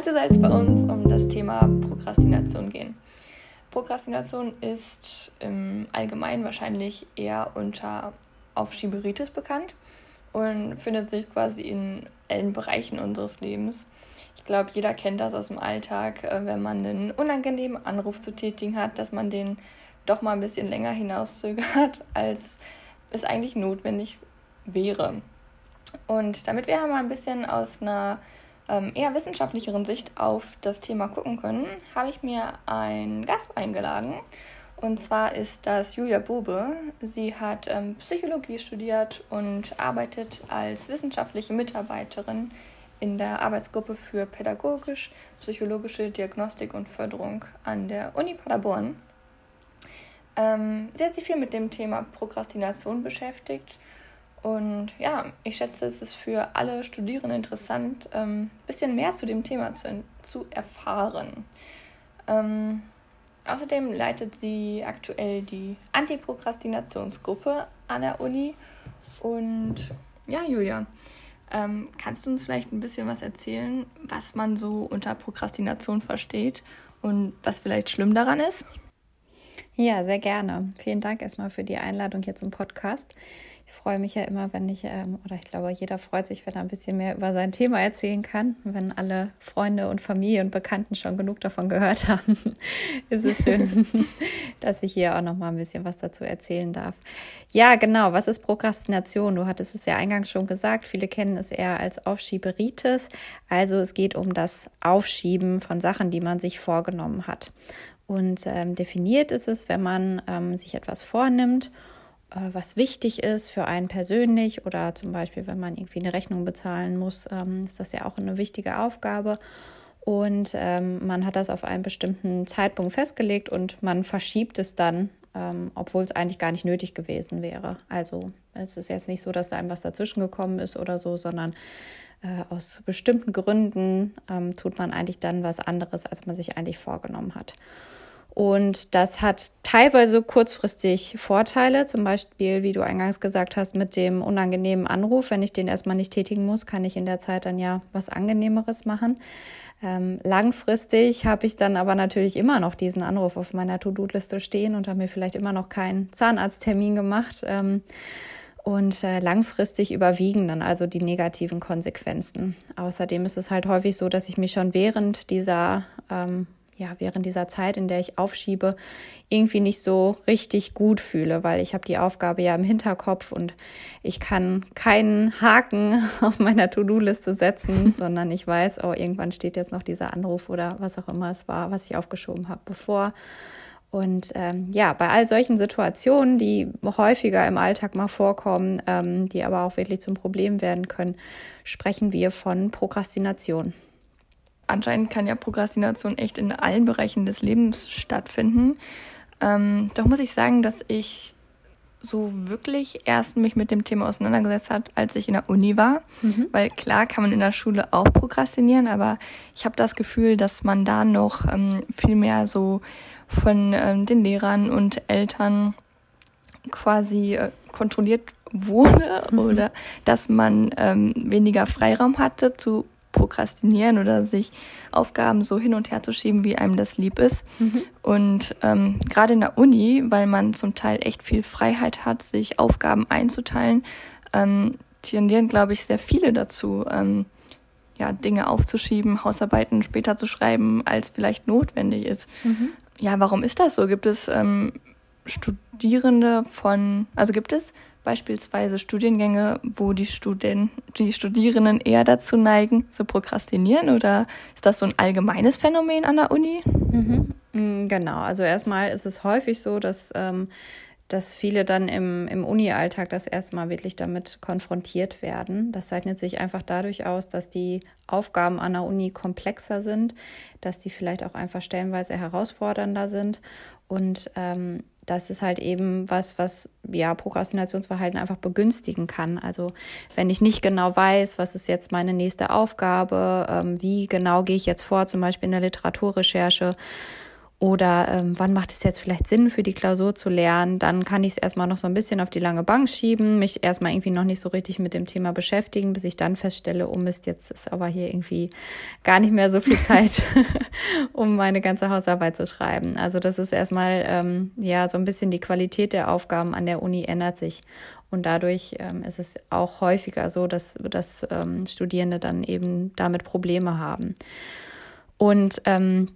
Heute soll es bei uns um das Thema Prokrastination gehen. Prokrastination ist im Allgemeinen wahrscheinlich eher unter Aufschieberitis bekannt und findet sich quasi in allen Bereichen unseres Lebens. Ich glaube, jeder kennt das aus dem Alltag, äh, wenn man einen unangenehmen Anruf zu tätigen hat, dass man den doch mal ein bisschen länger hinauszögert, als es eigentlich notwendig wäre. Und damit wir mal ein bisschen aus einer ähm, eher wissenschaftlicheren Sicht auf das Thema gucken können, habe ich mir einen Gast eingeladen. Und zwar ist das Julia Bube. Sie hat ähm, Psychologie studiert und arbeitet als wissenschaftliche Mitarbeiterin in der Arbeitsgruppe für pädagogisch, psychologische Diagnostik und Förderung an der Uni Paderborn. Ähm, sie hat sich viel mit dem Thema Prokrastination beschäftigt und ja, ich schätze, es ist für alle Studierenden interessant, ein ähm, bisschen mehr zu dem Thema zu, zu erfahren. Ähm, außerdem leitet sie aktuell die Antiprokrastinationsgruppe an der Uni. Und ja, Julia, ähm, kannst du uns vielleicht ein bisschen was erzählen, was man so unter Prokrastination versteht und was vielleicht schlimm daran ist? Ja, sehr gerne. Vielen Dank erstmal für die Einladung hier zum Podcast. Ich freue mich ja immer, wenn ich, ähm, oder ich glaube, jeder freut sich, wenn er ein bisschen mehr über sein Thema erzählen kann. Wenn alle Freunde und Familie und Bekannten schon genug davon gehört haben, ist es schön, dass ich hier auch noch mal ein bisschen was dazu erzählen darf. Ja, genau. Was ist Prokrastination? Du hattest es ja eingangs schon gesagt. Viele kennen es eher als Aufschieberitis. Also es geht um das Aufschieben von Sachen, die man sich vorgenommen hat. Und ähm, definiert ist es, wenn man ähm, sich etwas vornimmt äh, was wichtig ist für einen persönlich oder zum Beispiel, wenn man irgendwie eine Rechnung bezahlen muss, ähm, ist das ja auch eine wichtige Aufgabe. Und ähm, man hat das auf einen bestimmten Zeitpunkt festgelegt und man verschiebt es dann, ähm, obwohl es eigentlich gar nicht nötig gewesen wäre. Also es ist jetzt nicht so, dass da einem was dazwischen gekommen ist oder so, sondern äh, aus bestimmten Gründen ähm, tut man eigentlich dann was anderes, als man sich eigentlich vorgenommen hat. Und das hat teilweise kurzfristig Vorteile, zum Beispiel, wie du eingangs gesagt hast, mit dem unangenehmen Anruf. Wenn ich den erstmal nicht tätigen muss, kann ich in der Zeit dann ja was Angenehmeres machen. Ähm, langfristig habe ich dann aber natürlich immer noch diesen Anruf auf meiner To-Do-Liste stehen und habe mir vielleicht immer noch keinen Zahnarzttermin gemacht. Ähm, und äh, langfristig überwiegen dann also die negativen Konsequenzen. Außerdem ist es halt häufig so, dass ich mich schon während dieser ähm, ja, während dieser Zeit, in der ich aufschiebe, irgendwie nicht so richtig gut fühle, weil ich habe die Aufgabe ja im Hinterkopf und ich kann keinen Haken auf meiner To-Do-Liste setzen, sondern ich weiß, oh, irgendwann steht jetzt noch dieser Anruf oder was auch immer es war, was ich aufgeschoben habe, bevor. Und ähm, ja, bei all solchen Situationen, die häufiger im Alltag mal vorkommen, ähm, die aber auch wirklich zum Problem werden können, sprechen wir von Prokrastination anscheinend kann ja Prokrastination echt in allen Bereichen des Lebens stattfinden. Ähm, doch muss ich sagen, dass ich so wirklich erst mich mit dem Thema auseinandergesetzt hat, als ich in der Uni war. Mhm. Weil klar kann man in der Schule auch prokrastinieren, aber ich habe das Gefühl, dass man da noch ähm, viel mehr so von ähm, den Lehrern und Eltern quasi äh, kontrolliert wurde mhm. oder dass man ähm, weniger Freiraum hatte zu prokrastinieren oder sich Aufgaben so hin und her zu schieben, wie einem das lieb ist. Mhm. Und ähm, gerade in der Uni, weil man zum Teil echt viel Freiheit hat, sich Aufgaben einzuteilen, ähm, tendieren, glaube ich, sehr viele dazu, ähm, ja, Dinge aufzuschieben, Hausarbeiten später zu schreiben, als vielleicht notwendig ist. Mhm. Ja, warum ist das so? Gibt es ähm, Studierende von, also gibt es beispielsweise Studiengänge, wo die Studenten, die Studierenden eher dazu neigen, zu prokrastinieren oder ist das so ein allgemeines Phänomen an der Uni? Mhm. Mm, genau, also erstmal ist es häufig so, dass ähm, dass viele dann im, im Uni-Alltag das erste Mal wirklich damit konfrontiert werden. Das zeichnet sich einfach dadurch aus, dass die Aufgaben an der Uni komplexer sind, dass die vielleicht auch einfach stellenweise herausfordernder sind und ähm, das ist halt eben was, was ja Prokrastinationsverhalten einfach begünstigen kann. Also wenn ich nicht genau weiß, was ist jetzt meine nächste Aufgabe, ähm, wie genau gehe ich jetzt vor, zum Beispiel in der Literaturrecherche Oder ähm, wann macht es jetzt vielleicht Sinn, für die Klausur zu lernen? Dann kann ich es erstmal noch so ein bisschen auf die lange Bank schieben, mich erstmal irgendwie noch nicht so richtig mit dem Thema beschäftigen, bis ich dann feststelle, oh Mist, jetzt ist aber hier irgendwie gar nicht mehr so viel Zeit, um meine ganze Hausarbeit zu schreiben. Also das ist erstmal ähm, ja so ein bisschen die Qualität der Aufgaben an der Uni ändert sich. Und dadurch ähm, ist es auch häufiger so, dass, dass ähm, Studierende dann eben damit Probleme haben. Und ähm,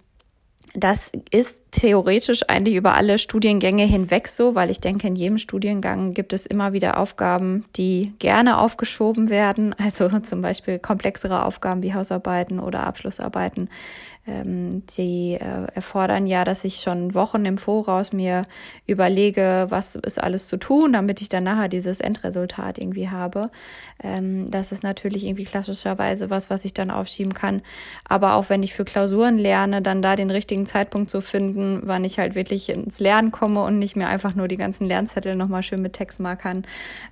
das ist theoretisch eigentlich über alle Studiengänge hinweg so, weil ich denke, in jedem Studiengang gibt es immer wieder Aufgaben, die gerne aufgeschoben werden. Also zum Beispiel komplexere Aufgaben wie Hausarbeiten oder Abschlussarbeiten ähm, die äh, erfordern ja, dass ich schon Wochen im Voraus mir überlege, was ist alles zu tun, damit ich dann nachher dieses Endresultat irgendwie habe. Ähm, das ist natürlich irgendwie klassischerweise was, was ich dann aufschieben kann. Aber auch wenn ich für Klausuren lerne, dann da den richtigen Zeitpunkt zu finden, wann ich halt wirklich ins Lernen komme und nicht mehr einfach nur die ganzen Lernzettel nochmal schön mit Textmarkern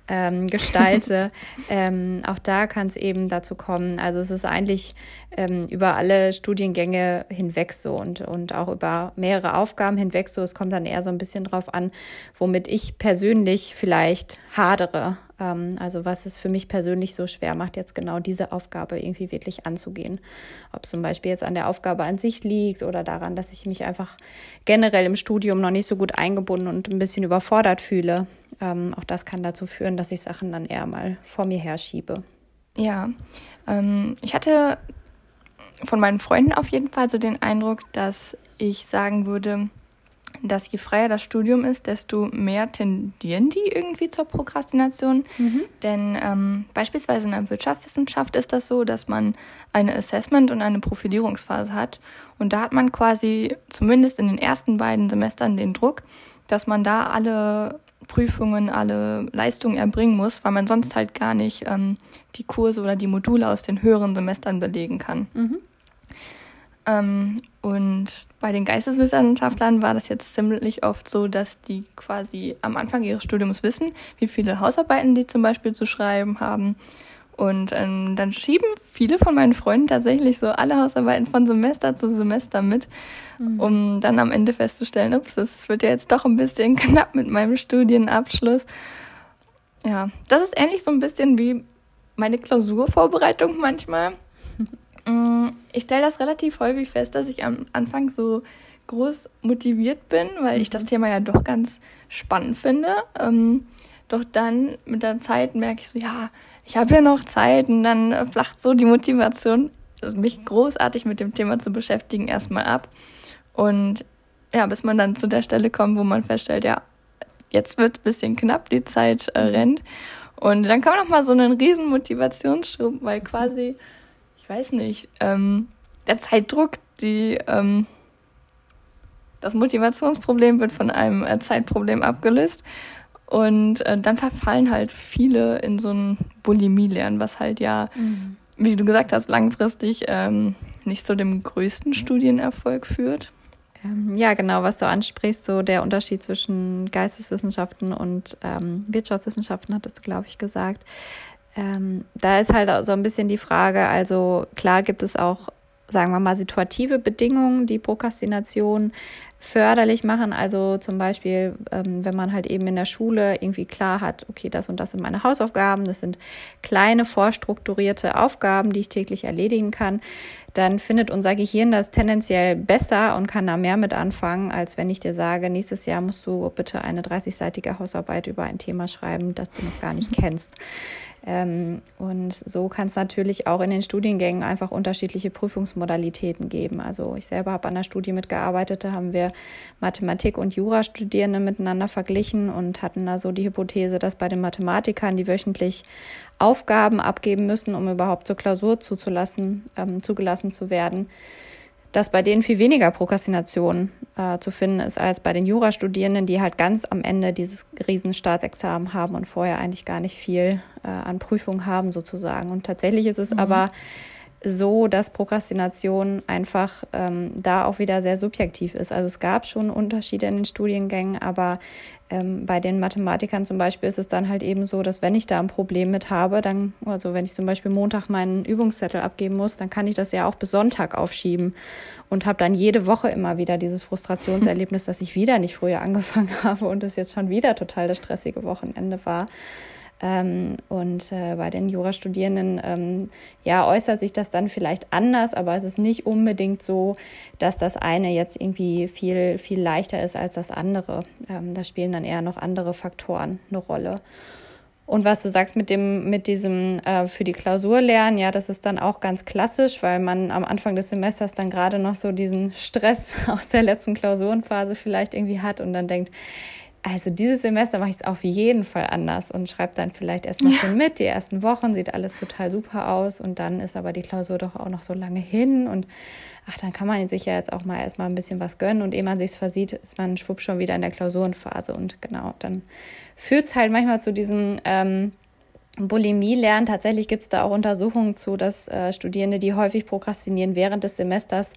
ähm, gestalte. ähm, auch da kann es eben dazu kommen. Also es ist eigentlich ähm, über alle Studiengänge hinweg so und, und auch über mehrere Aufgaben hinweg so. Es kommt dann eher so ein bisschen drauf an, womit ich persönlich vielleicht hadere. Ähm, also was es für mich persönlich so schwer macht, jetzt genau diese Aufgabe irgendwie wirklich anzugehen. Ob zum Beispiel jetzt an der Aufgabe an sich liegt oder daran, dass ich mich einfach generell im Studium noch nicht so gut eingebunden und ein bisschen überfordert fühle. Ähm, auch das kann dazu führen, dass ich Sachen dann eher mal vor mir herschiebe. Ja, ähm, ich hatte von meinen Freunden auf jeden Fall so den Eindruck, dass ich sagen würde, dass je freier das Studium ist, desto mehr tendieren die irgendwie zur Prokrastination. Mhm. Denn ähm, beispielsweise in der Wirtschaftswissenschaft ist das so, dass man eine Assessment- und eine Profilierungsphase hat. Und da hat man quasi zumindest in den ersten beiden Semestern den Druck, dass man da alle Prüfungen, alle Leistungen erbringen muss, weil man sonst halt gar nicht ähm, die Kurse oder die Module aus den höheren Semestern belegen kann. Mhm. Ähm, und bei den Geisteswissenschaftlern war das jetzt ziemlich oft so, dass die quasi am Anfang ihres Studiums wissen, wie viele Hausarbeiten die zum Beispiel zu schreiben haben. Und ähm, dann schieben viele von meinen Freunden tatsächlich so alle Hausarbeiten von Semester zu Semester mit, mhm. um dann am Ende festzustellen, ups, es wird ja jetzt doch ein bisschen knapp mit meinem Studienabschluss. Ja, das ist ähnlich so ein bisschen wie meine Klausurvorbereitung manchmal. Mm, ich stelle das relativ häufig fest, dass ich am Anfang so groß motiviert bin, weil ich das mhm. Thema ja doch ganz spannend finde. Ähm, doch dann mit der Zeit merke ich so, ja, ich habe ja noch Zeit und dann flacht so die Motivation, mich großartig mit dem Thema zu beschäftigen, erstmal ab. Und ja, bis man dann zu der Stelle kommt, wo man feststellt, ja, jetzt wird es ein bisschen knapp, die Zeit äh, mhm. rennt. Und dann kann man nochmal so einen riesen Motivationsschub, weil quasi ich weiß nicht, ähm, der Zeitdruck, die, ähm, das Motivationsproblem wird von einem äh, Zeitproblem abgelöst. Und äh, dann verfallen halt viele in so ein Bulimie-Lernen, was halt ja, mhm. wie du gesagt hast, langfristig ähm, nicht zu dem größten Studienerfolg führt. Ähm, ja, genau, was du ansprichst, so der Unterschied zwischen Geisteswissenschaften und ähm, Wirtschaftswissenschaften, hattest du, glaube ich, gesagt. Ähm, da ist halt so ein bisschen die Frage, also klar gibt es auch, sagen wir mal, situative Bedingungen, die Prokrastination förderlich machen. Also zum Beispiel, ähm, wenn man halt eben in der Schule irgendwie klar hat, okay, das und das sind meine Hausaufgaben, das sind kleine vorstrukturierte Aufgaben, die ich täglich erledigen kann, dann findet unser Gehirn das tendenziell besser und kann da mehr mit anfangen, als wenn ich dir sage, nächstes Jahr musst du bitte eine 30-seitige Hausarbeit über ein Thema schreiben, das du noch gar nicht kennst. Ähm, und so kann es natürlich auch in den Studiengängen einfach unterschiedliche Prüfungsmodalitäten geben. Also ich selber habe an der Studie mitgearbeitet, da haben wir Mathematik- und Jurastudierende miteinander verglichen und hatten da so die Hypothese, dass bei den Mathematikern, die wöchentlich Aufgaben abgeben müssen, um überhaupt zur Klausur zuzulassen, ähm, zugelassen zu werden, dass bei denen viel weniger Prokrastination äh, zu finden ist als bei den Jurastudierenden, die halt ganz am Ende dieses riesen Staatsexamen haben und vorher eigentlich gar nicht viel äh, an Prüfung haben sozusagen. Und tatsächlich ist es mhm. aber so, dass Prokrastination einfach ähm, da auch wieder sehr subjektiv ist. Also es gab schon Unterschiede in den Studiengängen, aber ähm, bei den Mathematikern zum Beispiel ist es dann halt eben so, dass wenn ich da ein Problem mit habe, dann, also wenn ich zum Beispiel Montag meinen Übungszettel abgeben muss, dann kann ich das ja auch bis Sonntag aufschieben und habe dann jede Woche immer wieder dieses Frustrationserlebnis, dass ich wieder nicht früher angefangen habe und es jetzt schon wieder total das stressige Wochenende war. Ähm, und äh, bei den Jurastudierenden, ähm, ja, äußert sich das dann vielleicht anders, aber es ist nicht unbedingt so, dass das eine jetzt irgendwie viel, viel leichter ist als das andere. Ähm, da spielen dann eher noch andere Faktoren eine Rolle. Und was du sagst mit dem, mit diesem äh, für die Klausur lernen, ja, das ist dann auch ganz klassisch, weil man am Anfang des Semesters dann gerade noch so diesen Stress aus der letzten Klausurenphase vielleicht irgendwie hat und dann denkt, also dieses Semester mache ich es auf jeden Fall anders und schreibe dann vielleicht erstmal ja. schon mit. Die ersten Wochen sieht alles total super aus und dann ist aber die Klausur doch auch noch so lange hin und ach, dann kann man sich ja jetzt auch mal erstmal ein bisschen was gönnen und ehe man sich's versieht, ist man schwupp schon wieder in der Klausurenphase und genau, dann führt es halt manchmal zu diesem ähm, Bulimie lernen. Tatsächlich gibt es da auch Untersuchungen zu, dass äh, Studierende, die häufig prokrastinieren während des Semesters,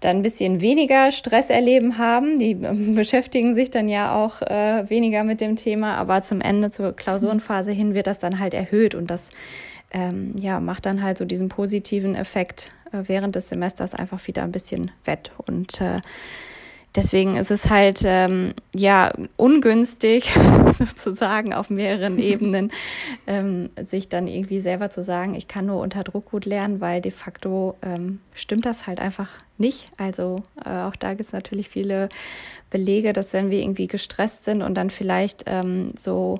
dann ein bisschen weniger Stress erleben haben. Die ähm, beschäftigen sich dann ja auch äh, weniger mit dem Thema, aber zum Ende, zur Klausurenphase hin wird das dann halt erhöht. Und das ähm, ja, macht dann halt so diesen positiven Effekt äh, während des Semesters einfach wieder ein bisschen wett. Und äh, Deswegen ist es halt ähm, ja ungünstig, sozusagen auf mehreren Ebenen, ähm, sich dann irgendwie selber zu sagen, ich kann nur unter Druck gut lernen, weil de facto ähm, stimmt das halt einfach nicht. Also äh, auch da gibt es natürlich viele Belege, dass wenn wir irgendwie gestresst sind und dann vielleicht ähm, so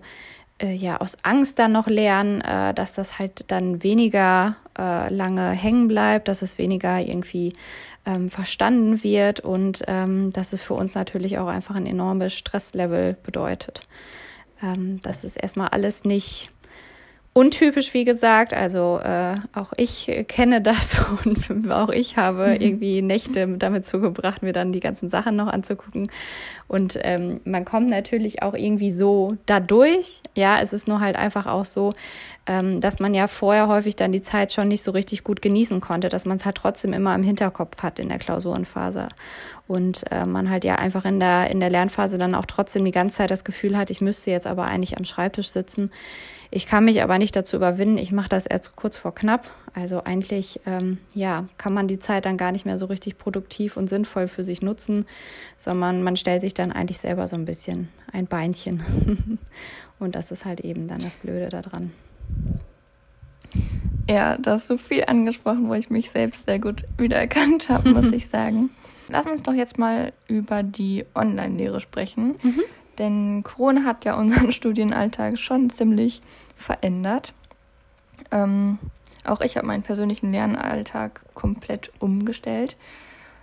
äh, ja aus Angst dann noch lernen, äh, dass das halt dann weniger äh, lange hängen bleibt, dass es weniger irgendwie ähm, verstanden wird und ähm, dass es für uns natürlich auch einfach ein enormes Stresslevel bedeutet. Ähm, das ist erstmal alles nicht untypisch, wie gesagt. Also äh, auch ich kenne das und auch ich habe mhm. irgendwie Nächte damit zugebracht, mir dann die ganzen Sachen noch anzugucken. Und ähm, man kommt natürlich auch irgendwie so dadurch. Ja, es ist nur halt einfach auch so, ähm, dass man ja vorher häufig dann die Zeit schon nicht so richtig gut genießen konnte, dass man es halt trotzdem immer im Hinterkopf hat in der Klausurenphase. Und äh, man halt ja einfach in der, in der Lernphase dann auch trotzdem die ganze Zeit das Gefühl hat, ich müsste jetzt aber eigentlich am Schreibtisch sitzen ich kann mich aber nicht dazu überwinden. Ich mache das erst kurz vor knapp. Also eigentlich, ähm, ja, kann man die Zeit dann gar nicht mehr so richtig produktiv und sinnvoll für sich nutzen, sondern man stellt sich dann eigentlich selber so ein bisschen ein Beinchen. und das ist halt eben dann das Blöde daran. Ja, da hast du viel angesprochen, wo ich mich selbst sehr gut wiedererkannt habe, muss ich sagen. Lass uns doch jetzt mal über die Online-Lehre sprechen. Mhm. Denn Corona hat ja unseren Studienalltag schon ziemlich verändert. Ähm, auch ich habe meinen persönlichen Lernalltag komplett umgestellt.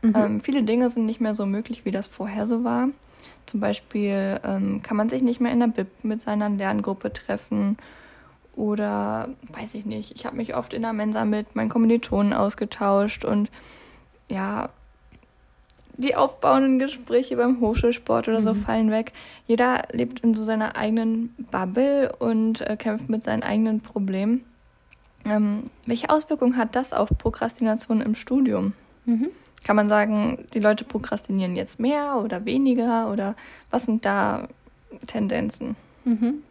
Mhm. Ähm, viele Dinge sind nicht mehr so möglich, wie das vorher so war. Zum Beispiel ähm, kann man sich nicht mehr in der Bib mit seiner Lerngruppe treffen. Oder weiß ich nicht, ich habe mich oft in der Mensa mit meinen Kommilitonen ausgetauscht und ja, die aufbauenden Gespräche beim Hochschulsport oder so mhm. fallen weg. Jeder lebt in so seiner eigenen Bubble und äh, kämpft mit seinen eigenen Problemen. Ähm, welche Auswirkungen hat das auf Prokrastination im Studium? Mhm. Kann man sagen, die Leute prokrastinieren jetzt mehr oder weniger oder was sind da Tendenzen? Mhm.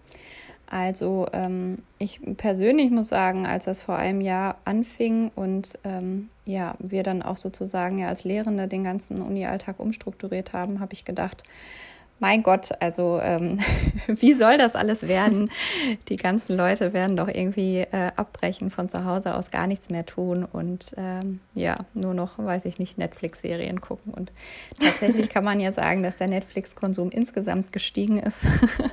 Also ähm, ich persönlich muss sagen, als das vor einem Jahr anfing und ähm, ja, wir dann auch sozusagen ja als Lehrende den ganzen Uni-Alltag umstrukturiert haben, habe ich gedacht, mein Gott, also ähm, wie soll das alles werden? Die ganzen Leute werden doch irgendwie äh, abbrechen, von zu Hause aus gar nichts mehr tun und ähm, ja, nur noch, weiß ich nicht, Netflix-Serien gucken. Und tatsächlich kann man ja sagen, dass der Netflix-Konsum insgesamt gestiegen ist.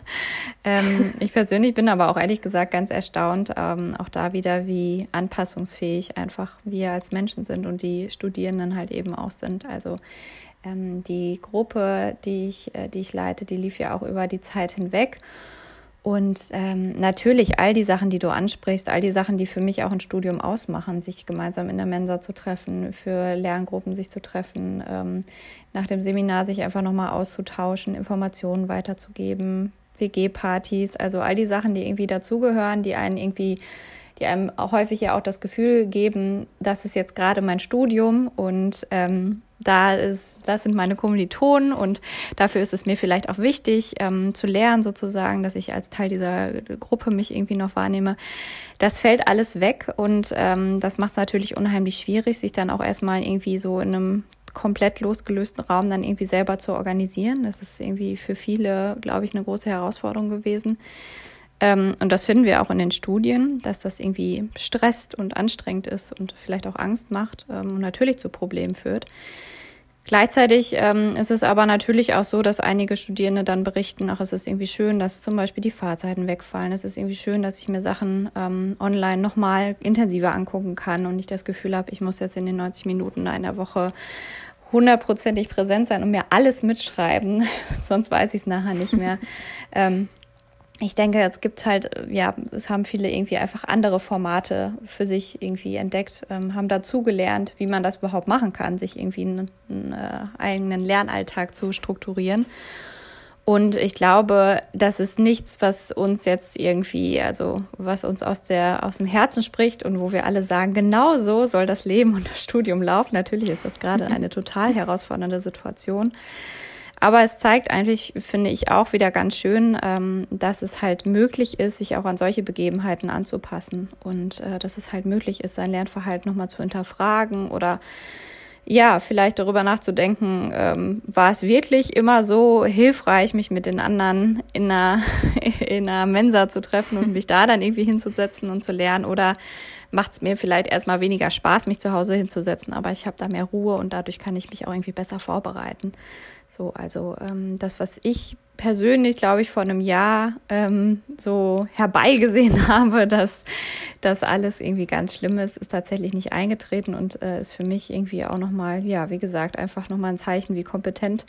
ähm, ich persönlich bin aber auch ehrlich gesagt ganz erstaunt, ähm, auch da wieder, wie anpassungsfähig einfach wir als Menschen sind und die Studierenden halt eben auch sind. Also ähm, die Gruppe, die ich, äh, die ich leite, die lief ja auch über die Zeit hinweg. Und ähm, natürlich all die Sachen, die du ansprichst, all die Sachen, die für mich auch ein Studium ausmachen, sich gemeinsam in der Mensa zu treffen, für Lerngruppen sich zu treffen, ähm, nach dem Seminar sich einfach nochmal auszutauschen, Informationen weiterzugeben, WG-Partys, also all die Sachen, die irgendwie dazugehören, die einen irgendwie die einem auch häufig ja auch das Gefühl geben, das ist jetzt gerade mein Studium und ähm, da ist, das sind meine Kommilitonen und dafür ist es mir vielleicht auch wichtig, ähm, zu lernen sozusagen, dass ich als Teil dieser Gruppe mich irgendwie noch wahrnehme. Das fällt alles weg und ähm, das macht es natürlich unheimlich schwierig, sich dann auch erstmal irgendwie so in einem komplett losgelösten Raum dann irgendwie selber zu organisieren. Das ist irgendwie für viele, glaube ich, eine große Herausforderung gewesen. Ähm, und das finden wir auch in den Studien, dass das irgendwie stresst und anstrengend ist und vielleicht auch Angst macht ähm, und natürlich zu Problemen führt. Gleichzeitig ähm, ist es aber natürlich auch so, dass einige Studierende dann berichten, ach, es ist irgendwie schön, dass zum Beispiel die Fahrzeiten wegfallen. Es ist irgendwie schön, dass ich mir Sachen ähm, online nochmal intensiver angucken kann und nicht das Gefühl habe, ich muss jetzt in den 90 Minuten einer Woche hundertprozentig präsent sein und mir alles mitschreiben, sonst weiß ich es nachher nicht mehr. ähm, ich denke, es gibt halt, ja, es haben viele irgendwie einfach andere Formate für sich irgendwie entdeckt, ähm, haben dazugelernt, wie man das überhaupt machen kann, sich irgendwie einen, einen äh, eigenen Lernalltag zu strukturieren. Und ich glaube, das ist nichts, was uns jetzt irgendwie, also was uns aus der aus dem Herzen spricht und wo wir alle sagen, genau so soll das Leben und das Studium laufen. Natürlich ist das gerade eine total herausfordernde Situation. Aber es zeigt eigentlich, finde ich, auch wieder ganz schön, ähm, dass es halt möglich ist, sich auch an solche Begebenheiten anzupassen und äh, dass es halt möglich ist, sein Lernverhalten nochmal zu hinterfragen oder ja, vielleicht darüber nachzudenken, ähm, war es wirklich immer so hilfreich, mich mit den anderen in einer, in einer Mensa zu treffen und mich da dann irgendwie hinzusetzen und zu lernen oder macht es mir vielleicht erstmal weniger Spaß, mich zu Hause hinzusetzen, aber ich habe da mehr Ruhe und dadurch kann ich mich auch irgendwie besser vorbereiten. So, also ähm, das, was ich persönlich, glaube ich, vor einem Jahr ähm, so herbeigesehen habe, dass das alles irgendwie ganz schlimm ist, ist tatsächlich nicht eingetreten und äh, ist für mich irgendwie auch nochmal, ja, wie gesagt, einfach nochmal ein Zeichen, wie kompetent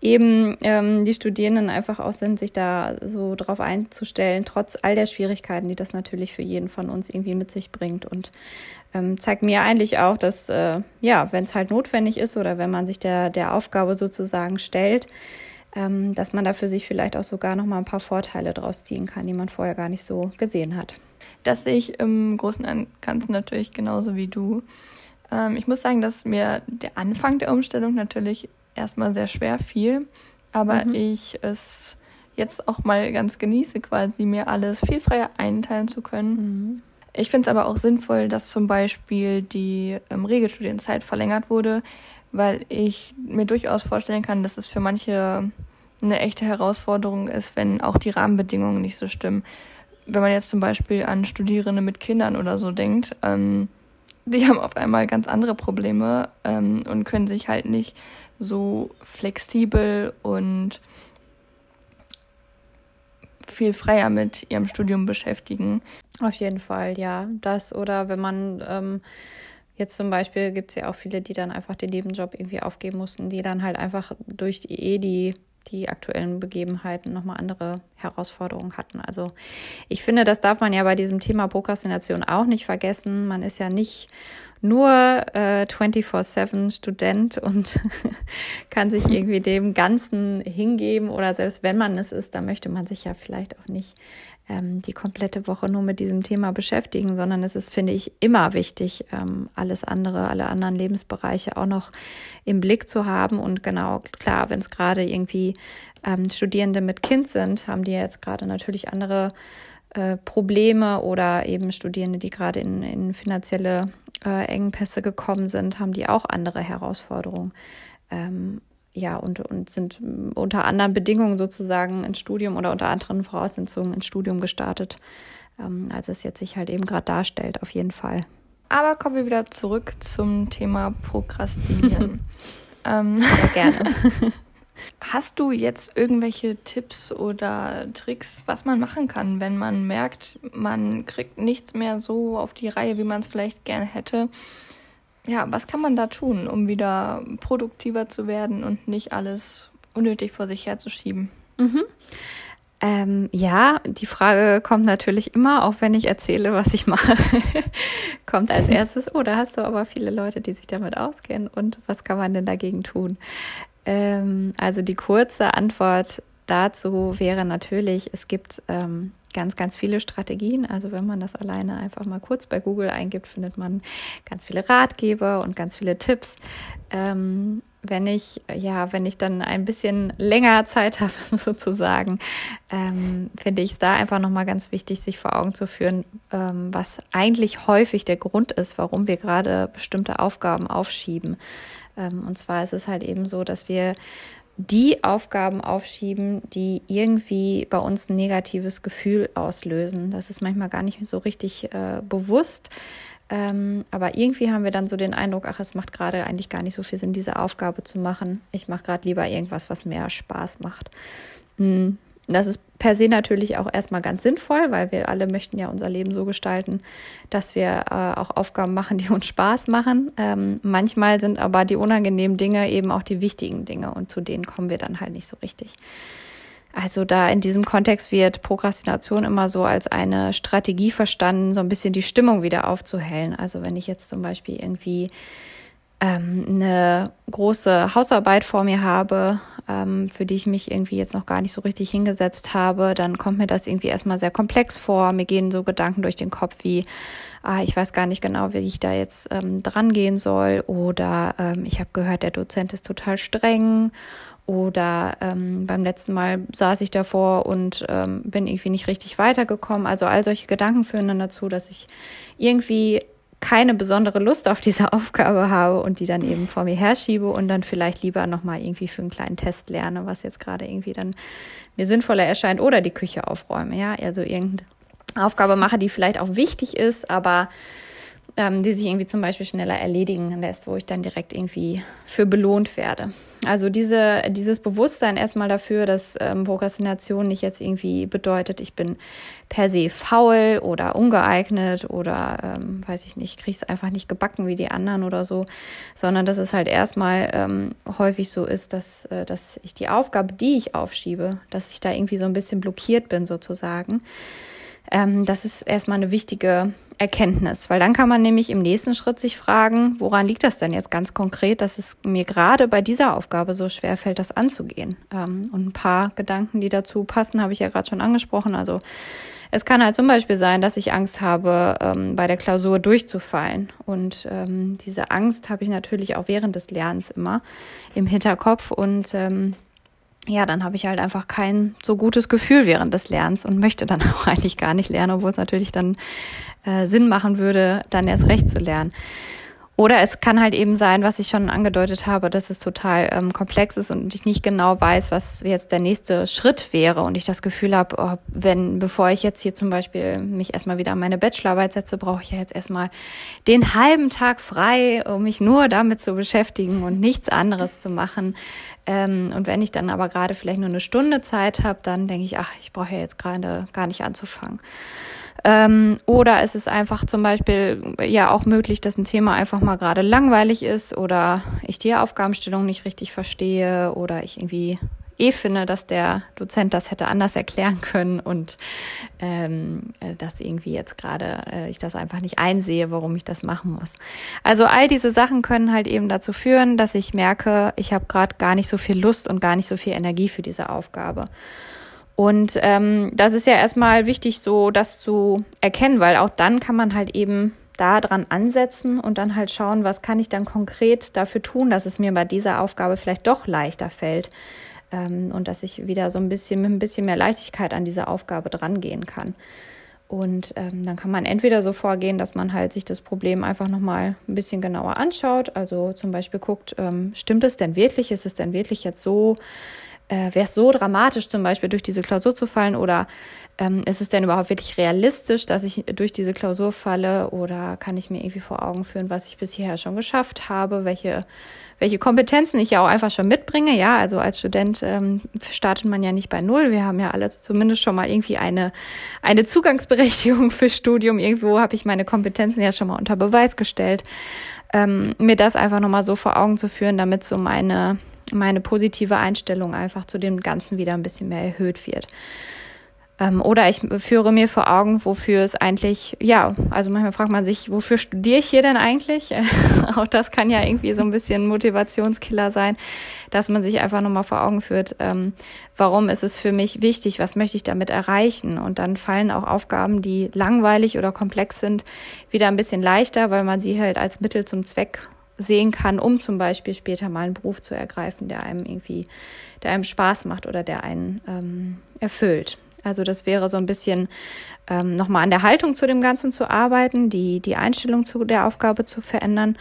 eben ähm, die Studierenden einfach auch sind, sich da so drauf einzustellen, trotz all der Schwierigkeiten, die das natürlich für jeden von uns irgendwie mit sich bringt und ähm, zeigt mir eigentlich auch, dass, äh, ja, wenn es halt notwendig ist oder wenn man sich der, der Aufgabe sozusagen stellt, dass man da für sich vielleicht auch sogar noch mal ein paar Vorteile draus ziehen kann, die man vorher gar nicht so gesehen hat. Das sehe ich im Großen und Ganzen natürlich genauso wie du. Ähm, ich muss sagen, dass mir der Anfang der Umstellung natürlich erstmal sehr schwer fiel, aber mhm. ich es jetzt auch mal ganz genieße, quasi mir alles viel freier einteilen zu können. Mhm. Ich finde es aber auch sinnvoll, dass zum Beispiel die ähm, Regelstudienzeit verlängert wurde, weil ich mir durchaus vorstellen kann, dass es für manche eine echte Herausforderung ist, wenn auch die Rahmenbedingungen nicht so stimmen. Wenn man jetzt zum Beispiel an Studierende mit Kindern oder so denkt, ähm, die haben auf einmal ganz andere Probleme ähm, und können sich halt nicht so flexibel und viel freier mit ihrem Studium beschäftigen. Auf jeden Fall, ja. Das oder wenn man ähm, Jetzt zum Beispiel gibt es ja auch viele, die dann einfach den Nebenjob irgendwie aufgeben mussten, die dann halt einfach durch die eh die, die aktuellen Begebenheiten nochmal andere Herausforderungen hatten. Also ich finde, das darf man ja bei diesem Thema Prokrastination auch nicht vergessen. Man ist ja nicht nur äh, 24-7 Student und kann sich irgendwie dem Ganzen hingeben oder selbst wenn man es ist, dann möchte man sich ja vielleicht auch nicht ähm, die komplette Woche nur mit diesem Thema beschäftigen, sondern es ist, finde ich, immer wichtig, ähm, alles andere, alle anderen Lebensbereiche auch noch im Blick zu haben. Und genau, klar, wenn es gerade irgendwie ähm, Studierende mit Kind sind, haben die jetzt gerade natürlich andere äh, Probleme oder eben Studierende, die gerade in, in finanzielle äh, Engpässe gekommen sind, haben die auch andere Herausforderungen. Ähm, ja, und, und sind unter anderen Bedingungen sozusagen ins Studium oder unter anderen Voraussetzungen ins Studium gestartet, ähm, als es jetzt sich halt eben gerade darstellt, auf jeden Fall. Aber kommen wir wieder zurück zum Thema Prokrastinieren. ähm, Sehr gerne. Hast du jetzt irgendwelche Tipps oder Tricks, was man machen kann, wenn man merkt, man kriegt nichts mehr so auf die Reihe, wie man es vielleicht gerne hätte? Ja, was kann man da tun, um wieder produktiver zu werden und nicht alles unnötig vor sich herzuschieben? Mhm. Ähm, ja, die Frage kommt natürlich immer, auch wenn ich erzähle, was ich mache, kommt als erstes, oh, da hast du aber viele Leute, die sich damit auskennen und was kann man denn dagegen tun? Ähm, also die kurze Antwort dazu wäre natürlich, es gibt ähm, ganz, ganz viele Strategien. Also wenn man das alleine einfach mal kurz bei Google eingibt, findet man ganz viele Ratgeber und ganz viele Tipps. Ähm, wenn ich, ja, wenn ich dann ein bisschen länger Zeit habe, sozusagen, ähm, finde ich es da einfach nochmal ganz wichtig, sich vor Augen zu führen, ähm, was eigentlich häufig der Grund ist, warum wir gerade bestimmte Aufgaben aufschieben. Ähm, und zwar ist es halt eben so, dass wir die Aufgaben aufschieben, die irgendwie bei uns ein negatives Gefühl auslösen. Das ist manchmal gar nicht so richtig äh, bewusst. Ähm, aber irgendwie haben wir dann so den Eindruck, ach, es macht gerade eigentlich gar nicht so viel Sinn, diese Aufgabe zu machen. Ich mache gerade lieber irgendwas, was mehr Spaß macht. Hm. Das ist per se natürlich auch erstmal ganz sinnvoll, weil wir alle möchten ja unser Leben so gestalten, dass wir äh, auch Aufgaben machen, die uns Spaß machen. Ähm, manchmal sind aber die unangenehmen Dinge eben auch die wichtigen Dinge und zu denen kommen wir dann halt nicht so richtig. Also da in diesem Kontext wird Prokrastination immer so als eine Strategie verstanden, so ein bisschen die Stimmung wieder aufzuhellen. Also wenn ich jetzt zum Beispiel irgendwie ähm, eine große Hausarbeit vor mir habe, ähm, für die ich mich irgendwie jetzt noch gar nicht so richtig hingesetzt habe, dann kommt mir das irgendwie erstmal sehr komplex vor. Mir gehen so Gedanken durch den Kopf wie, ah, ich weiß gar nicht genau, wie ich da jetzt ähm, dran gehen soll oder ähm, ich habe gehört, der Dozent ist total streng oder ähm, beim letzten Mal saß ich davor und ähm, bin irgendwie nicht richtig weitergekommen. Also all solche Gedanken führen dann dazu, dass ich irgendwie keine besondere Lust auf diese Aufgabe habe und die dann eben vor mir herschiebe und dann vielleicht lieber nochmal irgendwie für einen kleinen Test lerne, was jetzt gerade irgendwie dann mir sinnvoller erscheint oder die Küche aufräume, ja, also irgendeine Aufgabe mache, die vielleicht auch wichtig ist, aber ähm, die sich irgendwie zum Beispiel schneller erledigen lässt, wo ich dann direkt irgendwie für belohnt werde. Also diese, dieses Bewusstsein erstmal dafür, dass ähm, Prokrastination nicht jetzt irgendwie bedeutet, ich bin per se faul oder ungeeignet oder ähm, weiß ich nicht, kriege es einfach nicht gebacken wie die anderen oder so, sondern dass es halt erstmal ähm, häufig so ist, dass, äh, dass ich die Aufgabe, die ich aufschiebe, dass ich da irgendwie so ein bisschen blockiert bin sozusagen. Ähm, das ist erstmal eine wichtige Erkenntnis, weil dann kann man nämlich im nächsten Schritt sich fragen, woran liegt das denn jetzt ganz konkret, dass es mir gerade bei dieser Aufgabe so schwer fällt, das anzugehen. Ähm, und ein paar Gedanken, die dazu passen, habe ich ja gerade schon angesprochen. Also es kann halt zum Beispiel sein, dass ich Angst habe, ähm, bei der Klausur durchzufallen. Und ähm, diese Angst habe ich natürlich auch während des Lernens immer im Hinterkopf und ja, dann habe ich halt einfach kein so gutes Gefühl während des Lernens und möchte dann auch eigentlich gar nicht lernen, obwohl es natürlich dann äh, Sinn machen würde, dann erst recht zu lernen. Oder es kann halt eben sein, was ich schon angedeutet habe, dass es total ähm, komplex ist und ich nicht genau weiß, was jetzt der nächste Schritt wäre und ich das Gefühl habe, oh, wenn, bevor ich jetzt hier zum Beispiel mich erstmal wieder an meine Bachelorarbeit setze, brauche ich ja jetzt erstmal den halben Tag frei, um mich nur damit zu beschäftigen und nichts anderes zu machen. Ähm, und wenn ich dann aber gerade vielleicht nur eine Stunde Zeit habe, dann denke ich, ach, ich brauche ja jetzt gerade gar nicht anzufangen. Ähm, oder es ist einfach zum Beispiel ja auch möglich, dass ein Thema einfach mal gerade langweilig ist oder ich die Aufgabenstellung nicht richtig verstehe oder ich irgendwie eh finde, dass der Dozent das hätte anders erklären können und ähm, äh, dass irgendwie jetzt gerade äh, ich das einfach nicht einsehe, warum ich das machen muss. Also all diese Sachen können halt eben dazu führen, dass ich merke, ich habe gerade gar nicht so viel Lust und gar nicht so viel Energie für diese Aufgabe. Und ähm, das ist ja erstmal wichtig, so das zu erkennen, weil auch dann kann man halt eben da dran ansetzen und dann halt schauen, was kann ich dann konkret dafür tun, dass es mir bei dieser Aufgabe vielleicht doch leichter fällt ähm, und dass ich wieder so ein bisschen mit ein bisschen mehr Leichtigkeit an diese Aufgabe drangehen kann. Und ähm, dann kann man entweder so vorgehen, dass man halt sich das Problem einfach nochmal ein bisschen genauer anschaut. Also zum Beispiel guckt, ähm, stimmt es denn wirklich? Ist es denn wirklich jetzt so äh, wäre es so dramatisch, zum Beispiel durch diese Klausur zu fallen oder ähm, ist es denn überhaupt wirklich realistisch, dass ich durch diese Klausur falle oder kann ich mir irgendwie vor Augen führen, was ich bisher schon geschafft habe, welche, welche Kompetenzen ich ja auch einfach schon mitbringe. Ja, also als Student ähm, startet man ja nicht bei Null. Wir haben ja alle zumindest schon mal irgendwie eine, eine Zugangsberechtigung fürs Studium. Irgendwo habe ich meine Kompetenzen ja schon mal unter Beweis gestellt. Ähm, mir das einfach nochmal so vor Augen zu führen, damit so meine meine positive Einstellung einfach zu dem Ganzen wieder ein bisschen mehr erhöht wird. Ähm, oder ich führe mir vor Augen, wofür es eigentlich, ja, also manchmal fragt man sich, wofür studiere ich hier denn eigentlich? Auch das kann ja irgendwie so ein bisschen Motivationskiller sein, dass man sich einfach nochmal vor Augen führt, ähm, warum ist es für mich wichtig, was möchte ich damit erreichen? Und dann fallen auch Aufgaben, die langweilig oder komplex sind, wieder ein bisschen leichter, weil man sie halt als Mittel zum Zweck sehen kann, um zum Beispiel später mal einen Beruf zu ergreifen, der einem irgendwie, der einem Spaß macht oder der einen ähm, erfüllt. Also das wäre so ein bisschen ähm, nochmal an der Haltung zu dem Ganzen zu arbeiten, die, die Einstellung zu der Aufgabe zu verändern.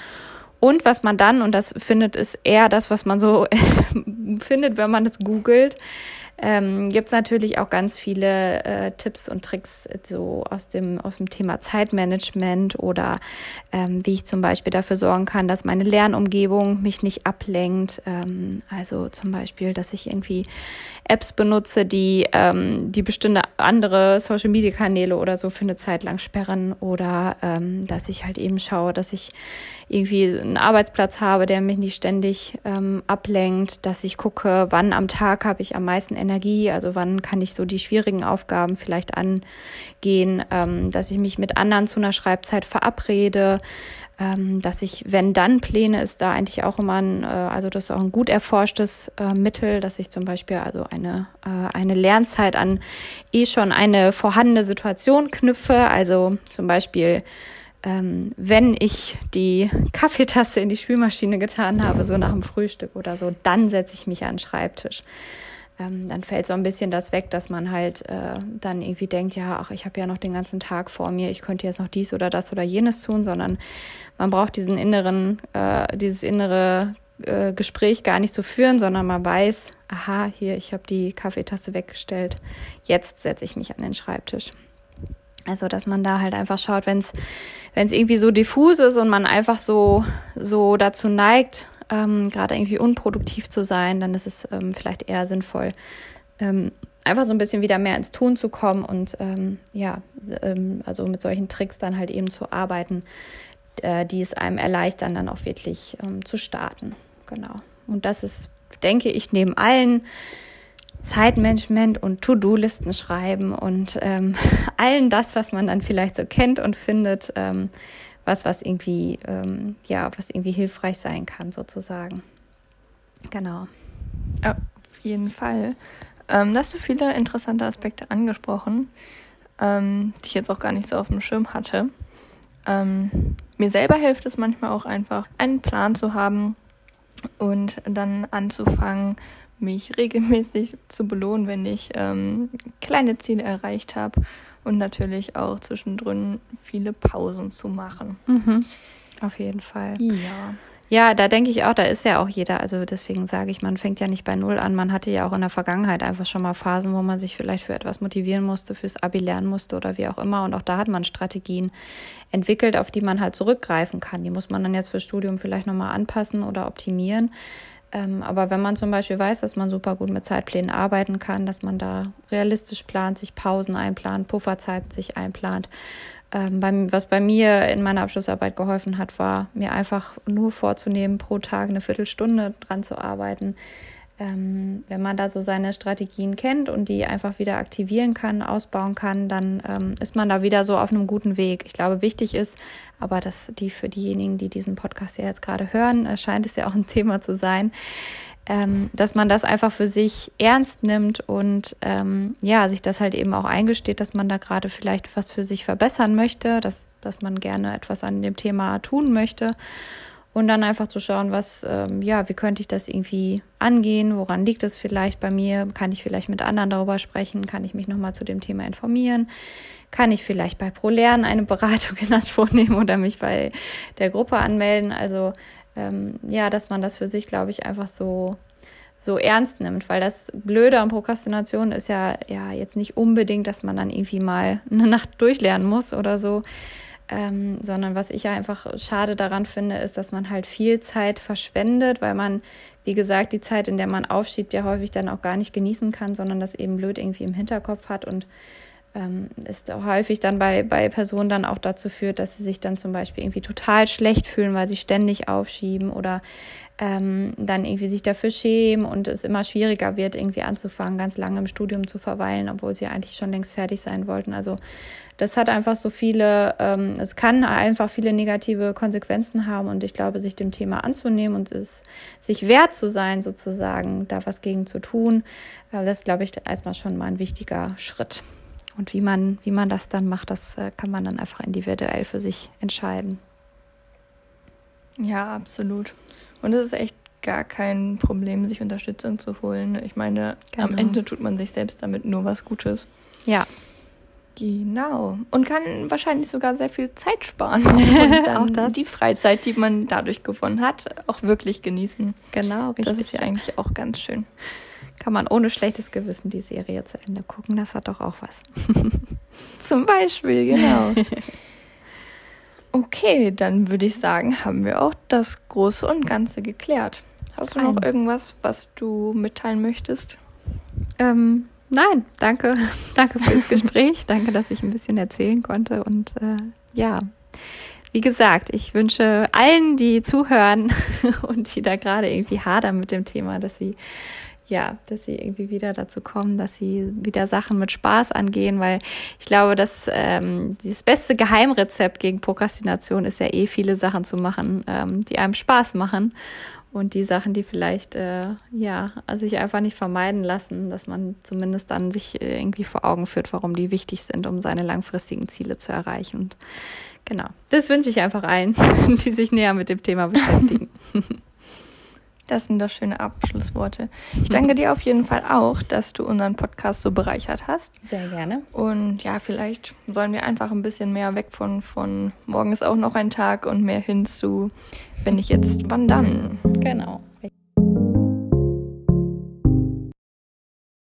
Und was man dann, und das findet, ist eher das, was man so findet, wenn man es googelt, ähm, gibt es natürlich auch ganz viele äh, Tipps und Tricks so aus dem, aus dem Thema Zeitmanagement oder ähm, wie ich zum Beispiel dafür sorgen kann, dass meine Lernumgebung mich nicht ablenkt. Ähm, also zum Beispiel, dass ich irgendwie Apps benutze, die, ähm, die bestimmte andere Social Media Kanäle oder so für eine Zeit lang sperren oder ähm, dass ich halt eben schaue, dass ich irgendwie einen Arbeitsplatz habe, der mich nicht ständig ähm, ablenkt, dass ich gucke, wann am Tag habe ich am meisten Energie, also wann kann ich so die schwierigen Aufgaben vielleicht angehen, ähm, dass ich mich mit anderen zu einer Schreibzeit verabrede, ähm, dass ich, wenn dann Pläne, ist da eigentlich auch immer ein, äh, also das ist auch ein gut erforschtes äh, Mittel, dass ich zum Beispiel also eine, äh, eine Lernzeit an eh schon eine vorhandene Situation knüpfe, also zum Beispiel ähm, wenn ich die Kaffeetasse in die Spülmaschine getan habe, so nach dem Frühstück oder so, dann setze ich mich an den Schreibtisch. Ähm, dann fällt so ein bisschen das weg, dass man halt äh, dann irgendwie denkt, ja, ach, ich habe ja noch den ganzen Tag vor mir, ich könnte jetzt noch dies oder das oder jenes tun, sondern man braucht diesen inneren, äh, dieses innere äh, Gespräch gar nicht zu führen, sondern man weiß, aha, hier, ich habe die Kaffeetasse weggestellt, jetzt setze ich mich an den Schreibtisch. Also, dass man da halt einfach schaut, wenn es irgendwie so diffus ist und man einfach so so dazu neigt, ähm, gerade irgendwie unproduktiv zu sein, dann ist es ähm, vielleicht eher sinnvoll, ähm, einfach so ein bisschen wieder mehr ins Tun zu kommen und ähm, ja, ähm, also mit solchen Tricks dann halt eben zu arbeiten, äh, die es einem erleichtern, dann auch wirklich ähm, zu starten. Genau. Und das ist, denke ich, neben allen Zeitmanagement und To-Do-Listen schreiben und ähm, allen das, was man dann vielleicht so kennt und findet, ähm, was, was irgendwie, ähm, ja, was irgendwie hilfreich sein kann, sozusagen. Genau. Auf jeden Fall. Ähm, da hast du viele interessante Aspekte angesprochen, ähm, die ich jetzt auch gar nicht so auf dem Schirm hatte. Ähm, mir selber hilft es manchmal auch einfach, einen Plan zu haben und dann anzufangen, mich regelmäßig zu belohnen, wenn ich ähm, kleine Ziele erreicht habe und natürlich auch zwischendrin viele Pausen zu machen. Mhm. Auf jeden Fall. Ja. Ja, da denke ich auch, da ist ja auch jeder. Also deswegen sage ich, man fängt ja nicht bei Null an. Man hatte ja auch in der Vergangenheit einfach schon mal Phasen, wo man sich vielleicht für etwas motivieren musste, fürs Abi lernen musste oder wie auch immer. Und auch da hat man Strategien entwickelt, auf die man halt zurückgreifen kann. Die muss man dann jetzt fürs Studium vielleicht nochmal anpassen oder optimieren. Ähm, aber wenn man zum Beispiel weiß, dass man super gut mit Zeitplänen arbeiten kann, dass man da realistisch plant, sich Pausen einplant, Pufferzeiten sich einplant. Ähm, beim, was bei mir in meiner Abschlussarbeit geholfen hat, war mir einfach nur vorzunehmen, pro Tag eine Viertelstunde dran zu arbeiten. Ähm, wenn man da so seine Strategien kennt und die einfach wieder aktivieren kann, ausbauen kann, dann ähm, ist man da wieder so auf einem guten Weg. Ich glaube, wichtig ist, aber dass die für diejenigen, die diesen Podcast ja jetzt gerade hören, äh, scheint es ja auch ein Thema zu sein, ähm, dass man das einfach für sich ernst nimmt und ähm, ja, sich das halt eben auch eingesteht, dass man da gerade vielleicht was für sich verbessern möchte, dass, dass man gerne etwas an dem Thema tun möchte und dann einfach zu schauen, was, ähm, ja, wie könnte ich das irgendwie angehen, woran liegt es vielleicht bei mir, kann ich vielleicht mit anderen darüber sprechen, kann ich mich nochmal zu dem Thema informieren, kann ich vielleicht bei ProLern eine Beratung in Anspruch nehmen oder mich bei der Gruppe anmelden, also ähm, ja, dass man das für sich, glaube ich, einfach so so ernst nimmt, weil das Blöde an Prokrastination ist ja ja jetzt nicht unbedingt, dass man dann irgendwie mal eine Nacht durchlernen muss oder so, ähm, sondern was ich einfach schade daran finde, ist, dass man halt viel Zeit verschwendet, weil man, wie gesagt, die Zeit, in der man aufschiebt, ja häufig dann auch gar nicht genießen kann, sondern das eben blöd irgendwie im Hinterkopf hat und ähm, ist häufig dann bei, bei Personen dann auch dazu führt, dass sie sich dann zum Beispiel irgendwie total schlecht fühlen, weil sie ständig aufschieben oder ähm, dann irgendwie sich dafür schämen und es immer schwieriger wird, irgendwie anzufangen, ganz lange im Studium zu verweilen, obwohl sie eigentlich schon längst fertig sein wollten. Also das hat einfach so viele, ähm, es kann einfach viele negative Konsequenzen haben und ich glaube, sich dem Thema anzunehmen und es sich wert zu sein, sozusagen, da was gegen zu tun, äh, das glaube ich erstmal schon mal ein wichtiger Schritt. Und wie man, wie man das dann macht, das äh, kann man dann einfach individuell für sich entscheiden. Ja, absolut. Und es ist echt gar kein Problem, sich Unterstützung zu holen. Ich meine, genau. am Ende tut man sich selbst damit nur was Gutes. Ja. Genau. Und kann wahrscheinlich sogar sehr viel Zeit sparen. Und dann auch das. die Freizeit, die man dadurch gewonnen hat, auch wirklich genießen. Genau, richtig. Das ist ja eigentlich auch ganz schön. Kann man ohne schlechtes Gewissen die Serie zu Ende gucken. Das hat doch auch was. Zum Beispiel, genau. Okay, dann würde ich sagen, haben wir auch das Große und Ganze geklärt. Hast du noch irgendwas, was du mitteilen möchtest? Ähm, nein, danke. danke für das Gespräch. danke, dass ich ein bisschen erzählen konnte. Und äh, ja, wie gesagt, ich wünsche allen, die zuhören und die da gerade irgendwie hadern mit dem Thema, dass sie ja, dass sie irgendwie wieder dazu kommen, dass sie wieder Sachen mit Spaß angehen, weil ich glaube, dass ähm, das beste Geheimrezept gegen Prokrastination ist ja eh viele Sachen zu machen, ähm, die einem Spaß machen und die Sachen, die vielleicht äh, ja sich einfach nicht vermeiden lassen, dass man zumindest dann sich irgendwie vor Augen führt, warum die wichtig sind, um seine langfristigen Ziele zu erreichen. Genau, das wünsche ich einfach allen, die sich näher mit dem Thema beschäftigen. Das sind doch schöne Abschlussworte. Ich danke dir auf jeden Fall auch, dass du unseren Podcast so bereichert hast. Sehr gerne. Und ja, vielleicht sollen wir einfach ein bisschen mehr weg von, von morgen ist auch noch ein Tag und mehr hin zu, wenn ich jetzt, wann dann? Genau.